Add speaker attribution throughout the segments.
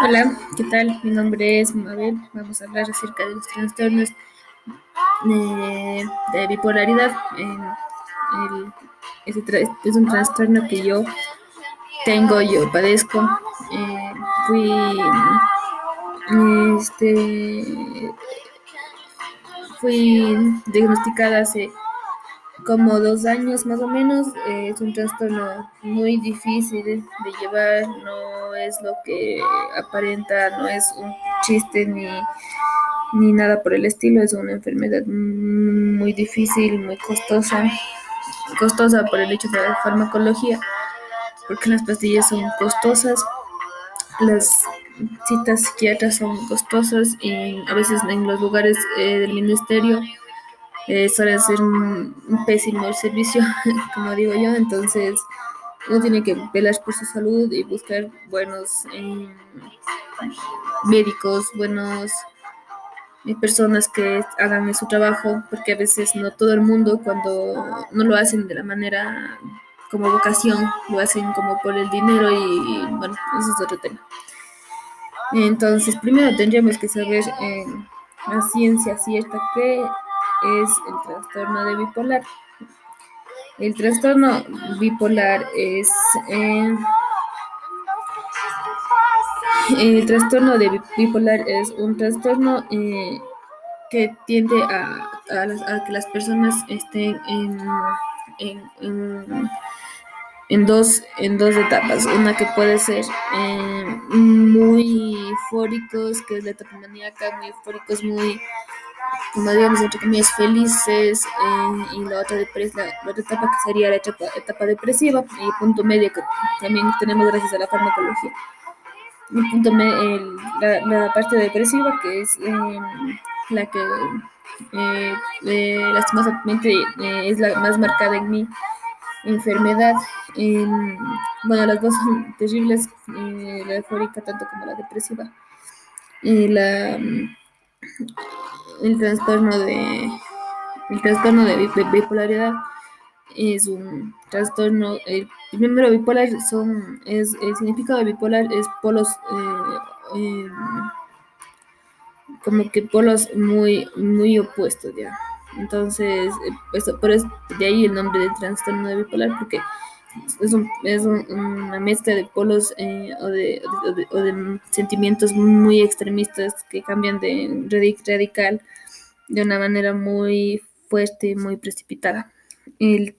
Speaker 1: Hola, ¿qué tal? Mi nombre es Mabel. Vamos a hablar acerca de los trastornos de, bipolaridad. es un trastorno que yo tengo, yo padezco. Eh, fui este, fui diagnosticada hace como dos años más o menos. Eh, es un trastorno muy difícil de llevar, no es lo que aparenta, no es un chiste ni, ni nada por el estilo, es una enfermedad muy difícil, muy costosa, costosa por el hecho de la farmacología, porque las pastillas son costosas, las citas psiquiatras son costosas y a veces en los lugares eh, del ministerio eh, suele ser un, pésimo el servicio, como digo yo, entonces uno tiene que velar por su salud y buscar buenos eh, médicos, buenos eh, personas que hagan su trabajo, porque a veces no todo el mundo cuando no lo hacen de la manera como vocación, lo hacen como por el dinero y, bueno, eso es otro tema. Entonces, primero tendríamos que saber en la ciencia cierta que es el trastorno de bipolar. El trastorno bipolar es eh, el trastorno de bipolar es un trastorno eh, que tiende a, que las personas estén en, dos, en dos etapas. Una que puede ser eh, muy eufóricos, que es la etapa maníaca, muy eufóricos, muy como digamos, entre comillas, felices, eh, y la otra, la, otra etapa que sería la etapa, etapa depresiva, y punto medio que también tenemos gracias a la farmacología. El punto medio, la, parte depresiva, que es em, la que eh, eh, lastimosamente es la más marcada en mi enfermedad. bueno, las dos son terribles, la eufórica tanto como la depresiva. la el trastorno de el trastorno de bipolaridad. Es un trastorno el primero bipolar son es el significado de bipolar es polos eh, em, como que polos muy muy opuestos ya. Entonces eso, por eso de ahí el nombre de trastorno de bipolar porque es, es una mezcla de polos eh, o, de, o, de, sentimientos muy extremistas que cambian de radical de una manera muy fuerte, muy precipitada. El,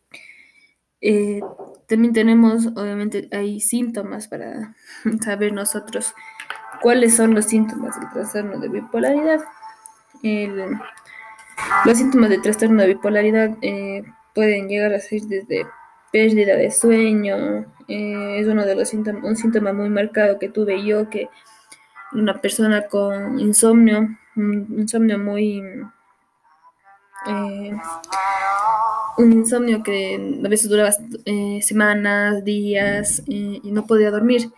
Speaker 1: eh, también tenemos, obviamente, hay síntomas para saber nosotros cuáles son los síntomas del trastorno de bipolaridad. los síntomas de trastorno de bipolaridad eh, pueden llegar a ser desde pérdida de sueño, eh, es uno de los síntomas, un síntoma muy marcado que tuve yo, que una persona con insomnio, un insomnio muy, eh, un insomnio que a veces duraba eh, semanas, días y no podía dormir.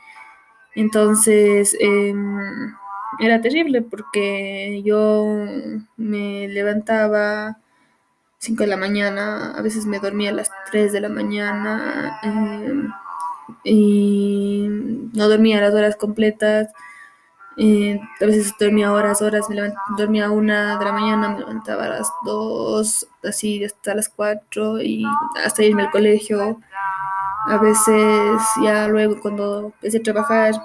Speaker 1: Entonces em, era terrible porque yo me levantaba 5 de la mañana, a veces me dormía a las 3 de la mañana em, y no dormía las horas completas. Eh, a veces dormía horas, horas, me dormía a una de la mañana, me levantaba a las 2, así hasta las 4 y hasta irme al colegio. A veces ya luego cuando empecé a trabajar,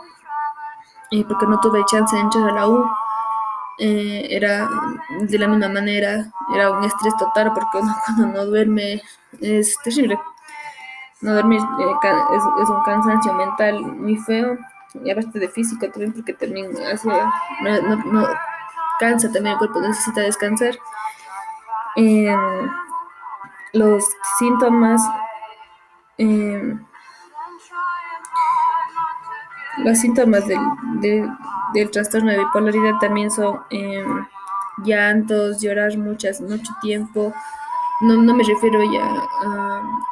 Speaker 1: eh, porque no tuve chance de entrar a la U, eh, era de la misma manera, era un estrés total porque uno cuando no duerme es terrible. No dormir eh, es, un cansancio mental muy feo y aparte de físico también porque también hace, no, no, cansa también el cuerpo, necesita descansar. Em, los síntomas em, los síntomas del, del trastorno de bipolaridad también son em, llantos, llorar muchas, mucho tiempo. No, no me refiero ya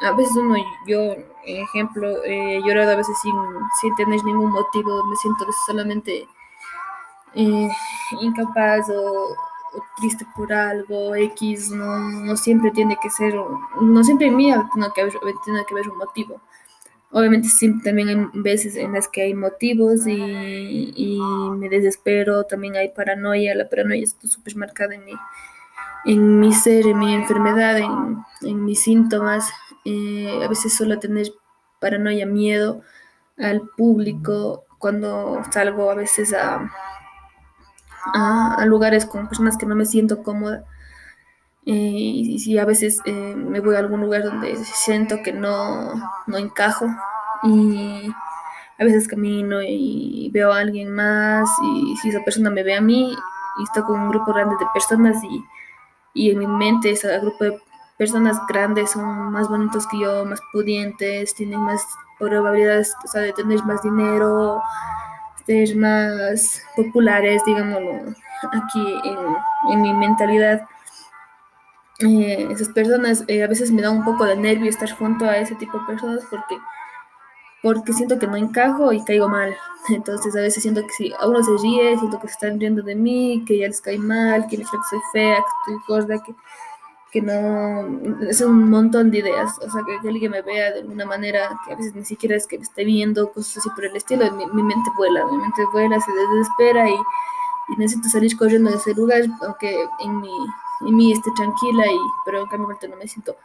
Speaker 1: a, veces uno, yo, ejemplo, he llorado a veces sin, sin tener ningún motivo, me siento solamente eh, incapaz o, triste por algo, X, no, no siempre tiene que ser, no siempre en mí tiene que haber, tiene que haber un motivo Obviamente sí, también hay veces en las que hay motivos y, y me desespero, también hay paranoia, la paranoia está súper marcada en mi, en mi ser, en mi enfermedad, en, en mis síntomas. Eh, a veces suelo tener paranoia, miedo al público cuando salgo a veces a, a, a lugares con personas que no me siento cómoda. Y si a veces eh, me voy a algún lugar donde siento que no, no encajo y a veces camino y veo a alguien más y si esa persona me ve a mí y estoy con un grupo grande de personas y, y en mi mente ese grupo de personas grandes son más bonitos que yo, más pudientes, tienen más probabilidades o sea, de tener más dinero, ser más populares, digámoslo, aquí en mi mentalidad eh, esas personas eh, a veces me da un poco de nervio estar junto a ese tipo de personas porque, porque siento que no encajo y caigo mal. Entonces a veces siento que si a uno se ríe, siento que se están riendo de mí, que ya les cae mal, que creo que soy fea, que estoy gorda, que, que no... Es un montón de ideas. O sea, que, que, alguien me vea de alguna manera que a veces ni siquiera es que me esté viendo, cosas así por el estilo. Mi, mi mente vuela, mi mente vuela, se desespera y, y necesito salir corriendo de ese lugar, aunque en mi y mí esté tranquila, y, pero en cambio no me siento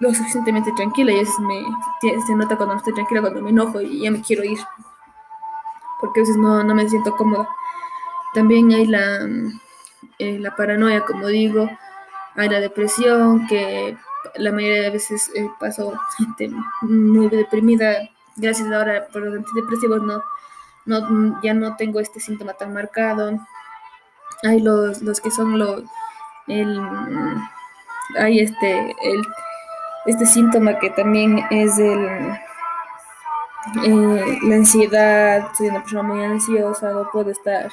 Speaker 1: lo suficientemente tranquila y veces me, se nota cuando no estoy tranquila, cuando me enojo y ya me quiero ir, porque a veces no, no me siento cómoda. También hay la, eh, la paranoia, como digo, hay la depresión, que la mayoría de veces eh, paso gente muy deprimida, gracias ahora por los antidepresivos no, no, ya no tengo este síntoma tan marcado. Hay los, los que son los el, hay este, el, este síntoma que también es el, eh, la ansiedad, soy una persona muy ansiosa, no puedo estar,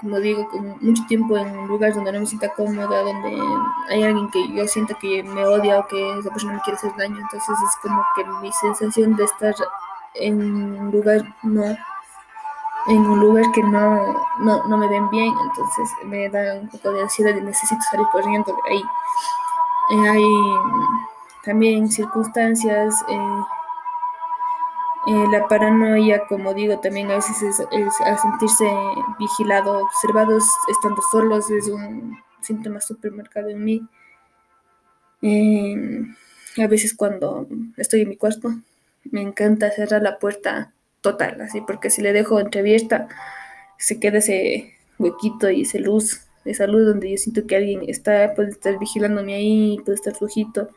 Speaker 1: como digo, mucho tiempo en un lugar donde no me sienta cómoda, donde hay alguien que yo siento que me odia o que esa persona me quiere hacer daño, entonces es como que mi sensación de estar en un lugar no en un lugar que no, no, no, me ven bien, entonces me da un poco de ansiedad y necesito salir corriendo de ahí. Eh, hay también circunstancias, eh, eh, la paranoia, como digo, también a veces es, es sentirse vigilado, observados, estando solos, es un síntoma súper marcado en mí. a veces cuando estoy en mi cuarto, me encanta cerrar la puerta total, así, porque si le dejo entreabierta, se queda ese huequito y esa luz, esa luz donde yo siento que alguien está, puede estar vigilándome ahí, puede estar flojito.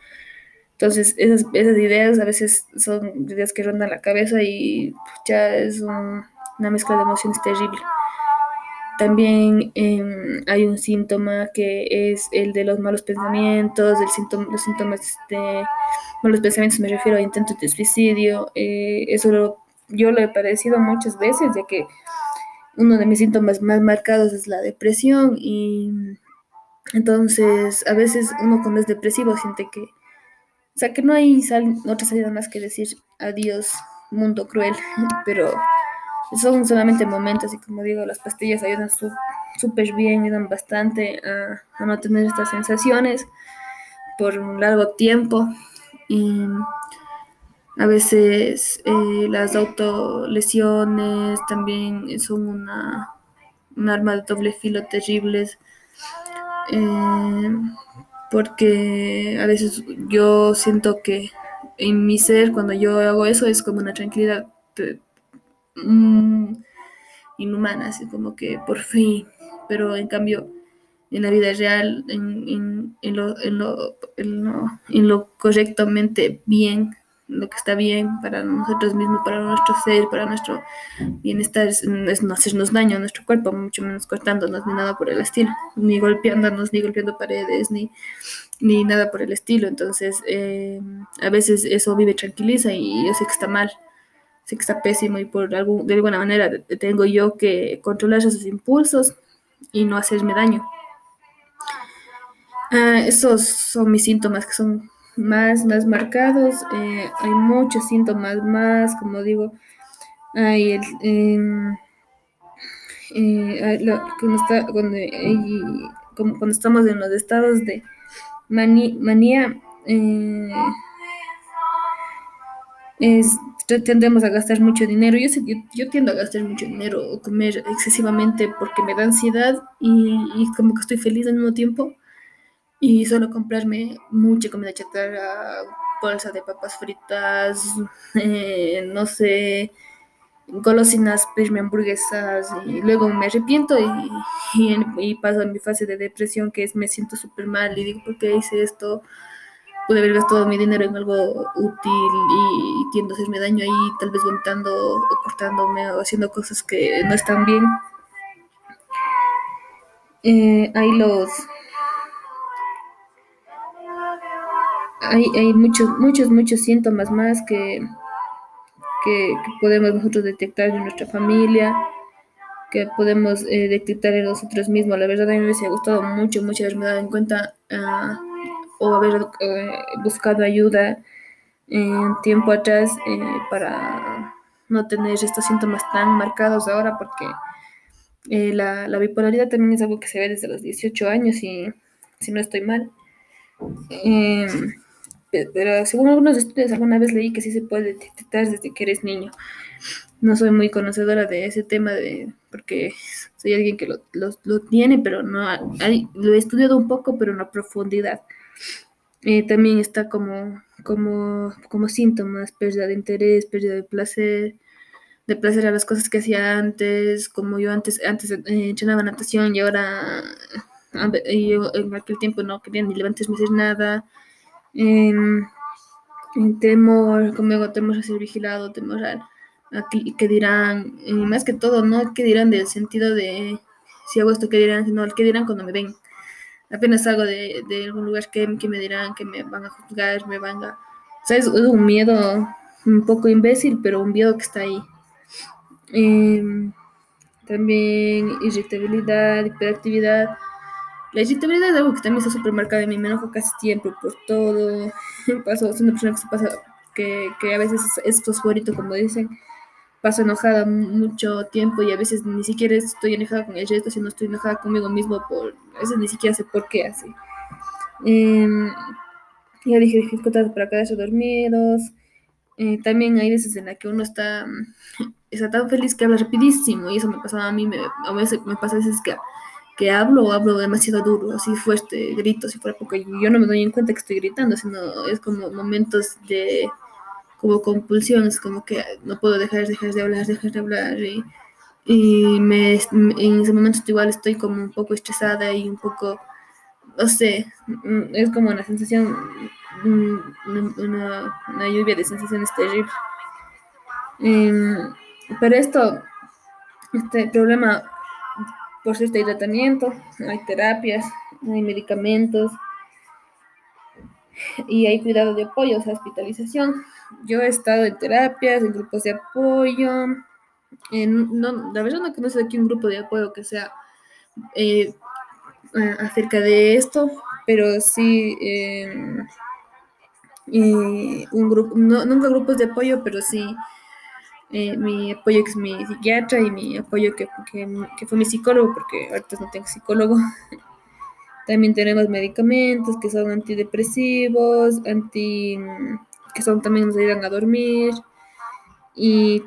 Speaker 1: Entonces, esas, esas ideas a veces son ideas que rondan la cabeza y ya es un, una mezcla de emociones terrible. También eh, hay un síntoma que es el de los malos pensamientos, el síntoma, los síntomas de malos pensamientos, me refiero a intentos de suicidio. Eh, eso lo yo lo he padecido muchas veces, ya que uno de mis síntomas más marcados es la depresión y entonces a veces uno cuando es depresivo siente que, o sea, que no hay sal, otra salida más que decir adiós, mundo cruel, pero son solamente momentos y como digo, las pastillas ayudan súper bien, ayudan bastante a, a no tener estas sensaciones por un largo tiempo y a veces eh, las autolesiones también son una, un arma de doble filo terribles. Eh, porque a veces yo siento que en mi ser, cuando yo hago eso, es como una tranquilidad mm, inhumana, así como que por fin. Pero en cambio, en la vida real, en, en, en, lo, en, lo, lo, en lo correctamente bien lo que está bien para nosotros mismos, para nuestro ser, para nuestro bienestar, es, no hacernos daño a nuestro cuerpo, mucho menos cortándonos ni nada por el estilo, ni golpeándonos, ni golpeando paredes, ni, ni nada por el estilo. Entonces, eh, a veces eso vive tranquiliza y yo sé que está mal, sé que está pésimo y por algún, de alguna manera tengo yo que controlar esos impulsos y no hacerme daño. Ah, esos son mis síntomas que son más, más marcados. Eh, hay muchos síntomas más, como digo, hay el, eh, eh, cuando, cuando, estamos en los estados de manía, es, tendemos a gastar mucho dinero. Yo, yo, yo, tiendo a gastar mucho dinero o comer excesivamente porque me da ansiedad y, como que estoy feliz al mismo tiempo. Y solo comprarme mucha comida chatarra, bolsa de papas fritas, eh, no sé, golosinas, pedirme hamburguesas y luego me arrepiento y, y, paso a mi fase de depresión que es me siento súper mal y digo, ¿por qué hice esto? pude haber gastado mi dinero en algo útil y, tiendo a hacerme daño ahí, tal vez vomitando o cortándome o haciendo cosas que no están bien. Eh, hay los... Hay, hay muchos, muchos, muchos síntomas más que, que, podemos nosotros detectar en nuestra familia, que podemos eh, detectar en nosotros mismos. La verdad a mí me ha gustado mucho, mucho haberme dado en cuenta uh, o haber eh, buscado ayuda en tiempo atrás eh, para no tener estos síntomas tan marcados ahora, porque eh, la, la, bipolaridad también es algo que se ve desde los 18 años, y si no estoy mal. Pero según algunos estudios, alguna vez leí que sí se puede detectar desde que eres niño. No soy muy conocedora de ese tema, de, porque soy alguien que lo, lo, tiene, pero no lo he estudiado un poco, pero no a profundidad. Eh, también está como, como, como síntomas, pérdida de interés, pérdida de placer, de placer a las cosas que hacía antes, como yo antes, antes eh, natación y ahora yo en aquel tiempo no quería ni levantarme hacer nada. Eh, temor, como temor a ser vigilado, temor a, a que, dirán, y más que todo, no que dirán del sentido de si hago esto, que dirán, sino el que dirán cuando me ven apenas salgo de, de algún lugar que, que, me dirán que me van a juzgar, me van a... O es, un miedo un poco imbécil, pero un miedo que está ahí. Eh, también irritabilidad, hiperactividad. La irritabilidad es algo que también está súper marcada en mí, me enojo casi siempre por todo. Paso, soy una persona que se pasa, que, que a veces es, fosforito, como dicen paso enojada mucho tiempo y a veces ni siquiera estoy enojada con el resto, sino estoy enojada conmigo mismo por, a veces ni siquiera sé por qué así. Eh, ya dije dificultades para quedarse dormidos. Eh, también hay veces en la que uno está, está tan feliz que habla rapidísimo y eso me pasaba a mí, me, a veces me pasa a veces que, que hablo hablo demasiado duro, así fuerte, grito, si fuera porque yo no me doy en cuenta que estoy gritando, sino es como momentos de como compulsiones, como que no puedo dejar, dejar de hablar, dejar de hablar y, y me, en ese momento igual estoy como un poco estresada y un poco, no sé, es como una sensación, una, una lluvia de sensaciones terrible. Um, pero esto, este problema, por cierto, hay tratamiento, hay terapias, hay medicamentos y hay cuidado de apoyo, o sea, hospitalización. Yo he estado en terapias, en grupos de apoyo. En, no, la verdad no conozco aquí un grupo de apoyo que sea eh, acerca de esto, pero sí eh, un grupo, no, nunca grupos de apoyo, pero sí eh, mi apoyo que es mi psiquiatra y mi apoyo que, que, que, fue mi psicólogo, porque ahorita no tengo psicólogo. También tenemos medicamentos que son antidepresivos, anti que son también nos ayudan a dormir y,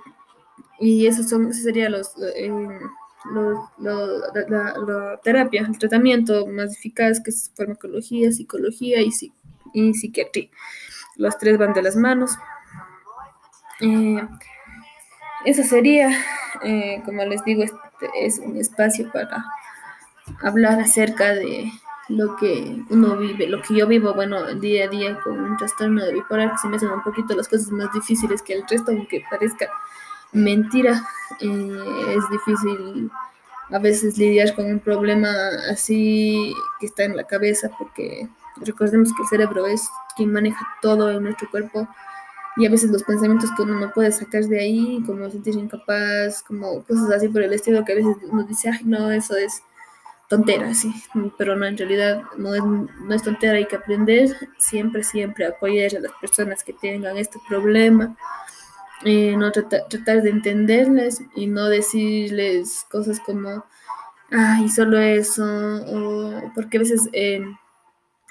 Speaker 1: y esos son esos serían los, eh, los, los la, la, la, terapia, el tratamiento más eficaz que es farmacología, psicología y, y psiquiatría. Los tres van de las manos. Eh, eso sería, eh, como les digo, este es un espacio para hablar acerca de lo que uno vive, lo que yo vivo, bueno, día a día con un trastorno de bipolar, que se me hacen un poquito las cosas más difíciles que el resto, aunque parezca mentira, eh, es difícil a veces lidiar con un problema así que está en la cabeza, porque recordemos que el cerebro es quien maneja todo en nuestro cuerpo y a veces los pensamientos que uno no puede sacar de ahí, como sentirse incapaz, como cosas así por el estilo, que a veces uno dice, ay, no, eso es tontera, sí, pero no, en realidad no es, no es tontera, hay que aprender siempre, siempre apoyar a las personas que tengan este problema, eh, no tratar, tratar de entenderles y no decirles cosas como, ay, solo eso, porque a veces eh,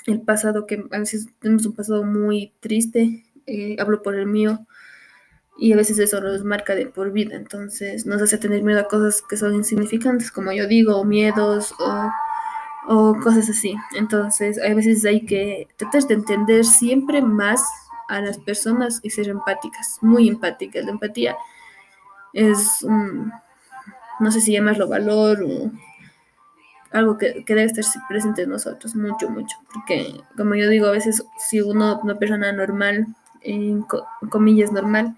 Speaker 1: el pasado, que a veces tenemos un pasado muy triste, eh, hablo por el mío, y a veces eso nos marca de por vida, entonces nos hace tener miedo a cosas que son insignificantes, como yo digo, o miedos o, cosas así. Entonces, a veces hay que tratar de entender siempre más a las personas y ser empáticas, muy empáticas. La empatía es, un, no sé si llamarlo valor o algo que, que, debe estar presente en nosotros, mucho, mucho, porque como yo digo, a veces si uno, una persona normal, en, co comillas normal,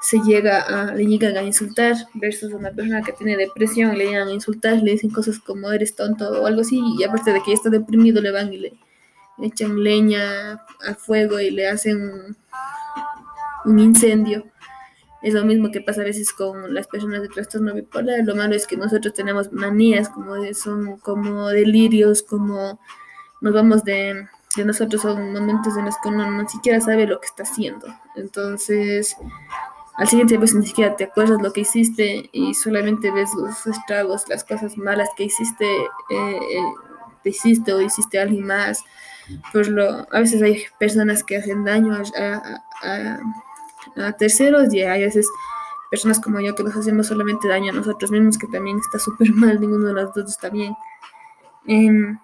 Speaker 1: se llega a, le llegan a insultar versus una persona que tiene depresión, le llegan a insultar, le dicen cosas como eres tonto o algo así, y aparte de que ya está deprimido, le van y le, le echan leña al fuego y le hacen un, incendio. Es lo mismo que pasa a veces con las personas de trastorno bipolar. Lo malo es que nosotros tenemos manías, como son como delirios, como nos vamos de, de nosotros, son momentos en los que uno no siquiera sabe lo que está haciendo. Entonces, al siguiente pues ni siquiera te acuerdas lo que hiciste y solamente ves los estragos, las cosas malas que hiciste, eh, te hiciste o hiciste a alguien más. Pues lo, a veces hay personas que hacen daño a, a, a, terceros y hay a veces personas como yo que nos hacemos solamente daño a nosotros mismos, que también está súper mal, ninguno de los dos está bien. Eh,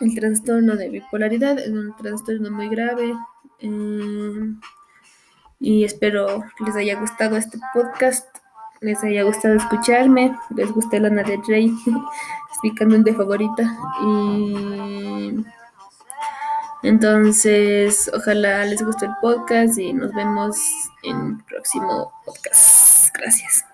Speaker 1: el trastorno de bipolaridad es un trastorno muy grave. Eh, y espero les haya gustado este podcast, les haya gustado escucharme, les guste Lana de Rey, es mi canción de favorita y entonces ojalá les guste el podcast y nos vemos en el próximo podcast. Gracias.